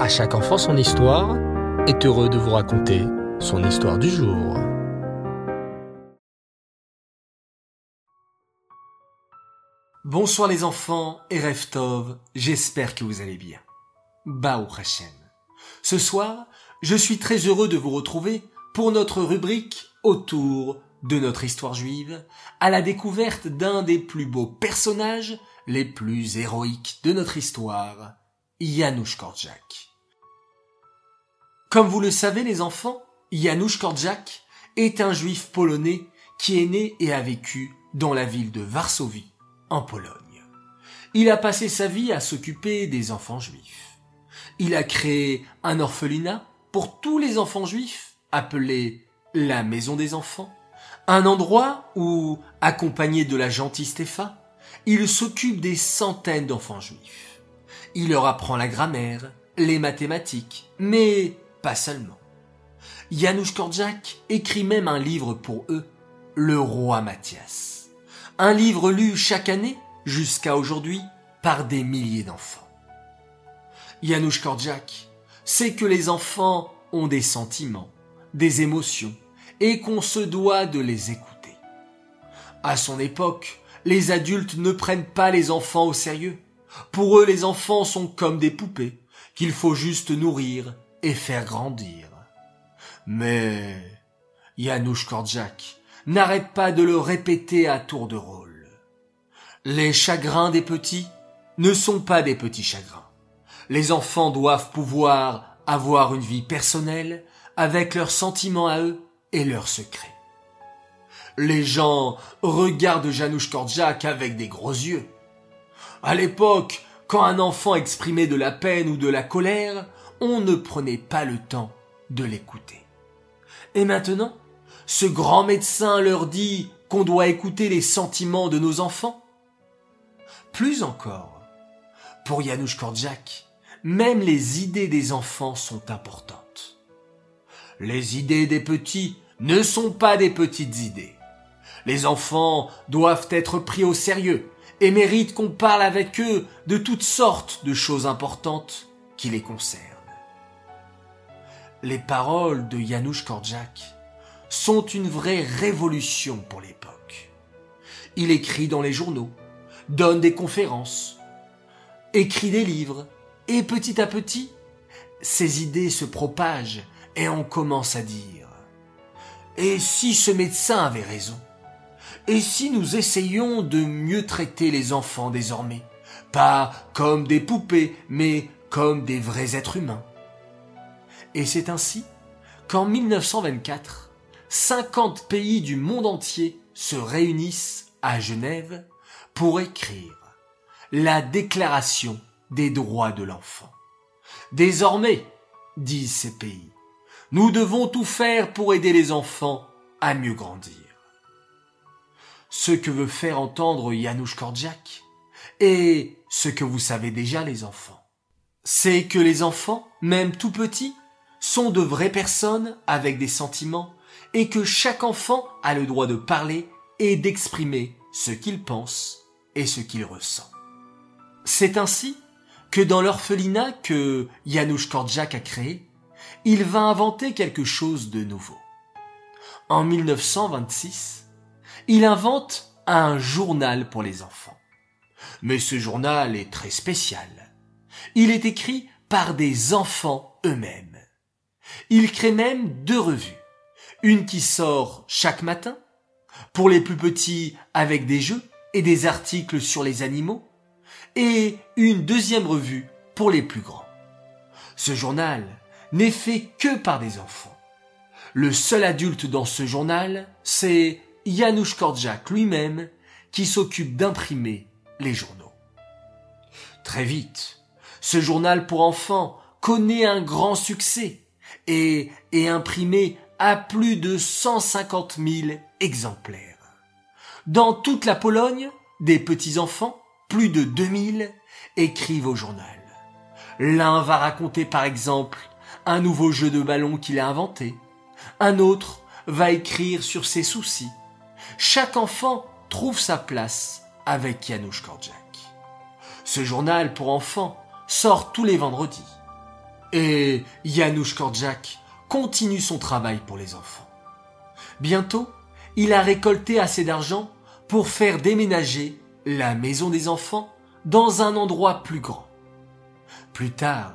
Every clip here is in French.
À chaque enfant son histoire est heureux de vous raconter son histoire du jour. Bonsoir les enfants et Reftov, j'espère que vous allez bien. Bao Hashem. Ce soir, je suis très heureux de vous retrouver pour notre rubrique autour de notre histoire juive, à la découverte d'un des plus beaux personnages, les plus héroïques de notre histoire, Janusz Korczak. Comme vous le savez les enfants, Janusz Korczak est un juif polonais qui est né et a vécu dans la ville de Varsovie, en Pologne. Il a passé sa vie à s'occuper des enfants juifs. Il a créé un orphelinat pour tous les enfants juifs, appelé la Maison des Enfants, un endroit où, accompagné de la gentille Stéphane, il s'occupe des centaines d'enfants juifs. Il leur apprend la grammaire, les mathématiques, mais pas seulement. Janusz Korczak écrit même un livre pour eux, Le Roi Mathias. Un livre lu chaque année, jusqu'à aujourd'hui, par des milliers d'enfants. Janusz Korczak sait que les enfants ont des sentiments, des émotions, et qu'on se doit de les écouter. À son époque, les adultes ne prennent pas les enfants au sérieux. Pour eux, les enfants sont comme des poupées qu'il faut juste nourrir faire grandir. Mais Janusz Korczak n'arrête pas de le répéter à tour de rôle. Les chagrins des petits ne sont pas des petits chagrins. Les enfants doivent pouvoir avoir une vie personnelle avec leurs sentiments à eux et leurs secrets. Les gens regardent Janusz Korczak avec des gros yeux. À l'époque, quand un enfant exprimait de la peine ou de la colère, on ne prenait pas le temps de l'écouter. Et maintenant, ce grand médecin leur dit qu'on doit écouter les sentiments de nos enfants Plus encore, pour Janusz Korczak, même les idées des enfants sont importantes. Les idées des petits ne sont pas des petites idées. Les enfants doivent être pris au sérieux et méritent qu'on parle avec eux de toutes sortes de choses importantes qui les concernent. Les paroles de Janusz Korczak sont une vraie révolution pour l'époque. Il écrit dans les journaux, donne des conférences, écrit des livres, et petit à petit, ses idées se propagent et on commence à dire Et si ce médecin avait raison? Et si nous essayions de mieux traiter les enfants désormais? Pas comme des poupées, mais comme des vrais êtres humains. Et c'est ainsi qu'en 1924, 50 pays du monde entier se réunissent à Genève pour écrire la Déclaration des droits de l'enfant. Désormais, disent ces pays, nous devons tout faire pour aider les enfants à mieux grandir. Ce que veut faire entendre Janusz Korczak et ce que vous savez déjà les enfants, c'est que les enfants, même tout petits, sont de vraies personnes avec des sentiments et que chaque enfant a le droit de parler et d'exprimer ce qu'il pense et ce qu'il ressent. C'est ainsi que dans l'orphelinat que Janusz Korczak a créé, il va inventer quelque chose de nouveau. En 1926, il invente un journal pour les enfants. Mais ce journal est très spécial. Il est écrit par des enfants eux-mêmes. Il crée même deux revues. Une qui sort chaque matin, pour les plus petits avec des jeux et des articles sur les animaux, et une deuxième revue pour les plus grands. Ce journal n'est fait que par des enfants. Le seul adulte dans ce journal, c'est Janusz Korczak lui-même qui s'occupe d'imprimer les journaux. Très vite, ce journal pour enfants connaît un grand succès et imprimé à plus de 150 000 exemplaires. Dans toute la Pologne, des petits-enfants, plus de 2000, écrivent au journal. L'un va raconter par exemple un nouveau jeu de ballon qu'il a inventé. Un autre va écrire sur ses soucis. Chaque enfant trouve sa place avec Janusz Korczak. Ce journal pour enfants sort tous les vendredis. Et Janusz Korczak continue son travail pour les enfants. Bientôt, il a récolté assez d'argent pour faire déménager la maison des enfants dans un endroit plus grand. Plus tard,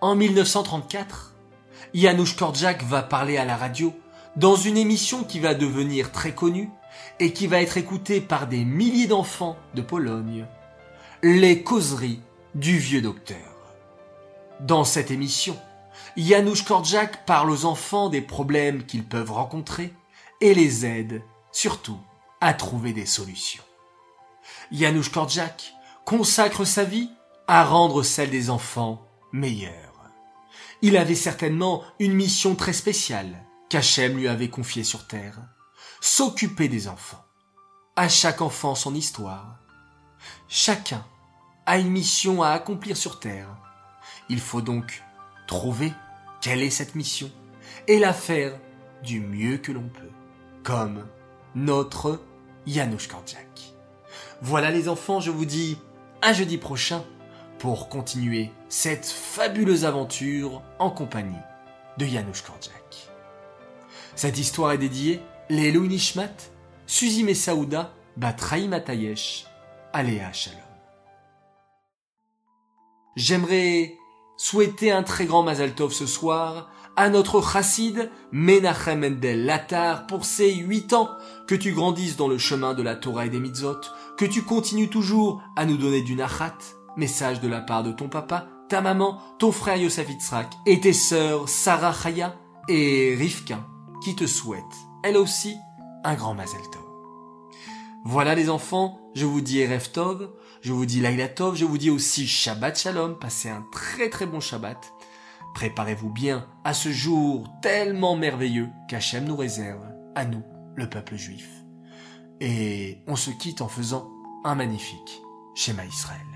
en 1934, Janusz Korczak va parler à la radio dans une émission qui va devenir très connue et qui va être écoutée par des milliers d'enfants de Pologne. Les causeries du vieux docteur. Dans cette émission, Janusz Korczak parle aux enfants des problèmes qu'ils peuvent rencontrer et les aide, surtout, à trouver des solutions. Janusz Korczak consacre sa vie à rendre celle des enfants meilleure. Il avait certainement une mission très spéciale qu'Hachem lui avait confiée sur terre. S'occuper des enfants. À chaque enfant son histoire. Chacun a une mission à accomplir sur terre. Il faut donc trouver quelle est cette mission et la faire du mieux que l'on peut, comme notre Janusz Korczak. Voilà les enfants, je vous dis à jeudi prochain pour continuer cette fabuleuse aventure en compagnie de Janusz Korczak. Cette histoire est dédiée Lélo Nishmat, Suzy Messaouda, Batraï Matayesh, Aléa Shalom. J'aimerais souhaiter un très grand Mazal Tov ce soir à notre chassid Menachem Mendel Latar pour ses huit ans, que tu grandisses dans le chemin de la Torah et des mitzvot, que tu continues toujours à nous donner du nachat, message de la part de ton papa, ta maman, ton frère Yosef Itzrak et tes sœurs Sarah Chaya et Rivka qui te souhaitent, elle aussi, un grand Mazel Tov. Voilà les enfants, je vous dis Erev Tov, je vous dis Laila Tov, je vous dis aussi Shabbat Shalom, passez un très très bon Shabbat. Préparez-vous bien à ce jour tellement merveilleux qu'Hachem nous réserve, à nous, le peuple juif. Et on se quitte en faisant un magnifique schéma Israël.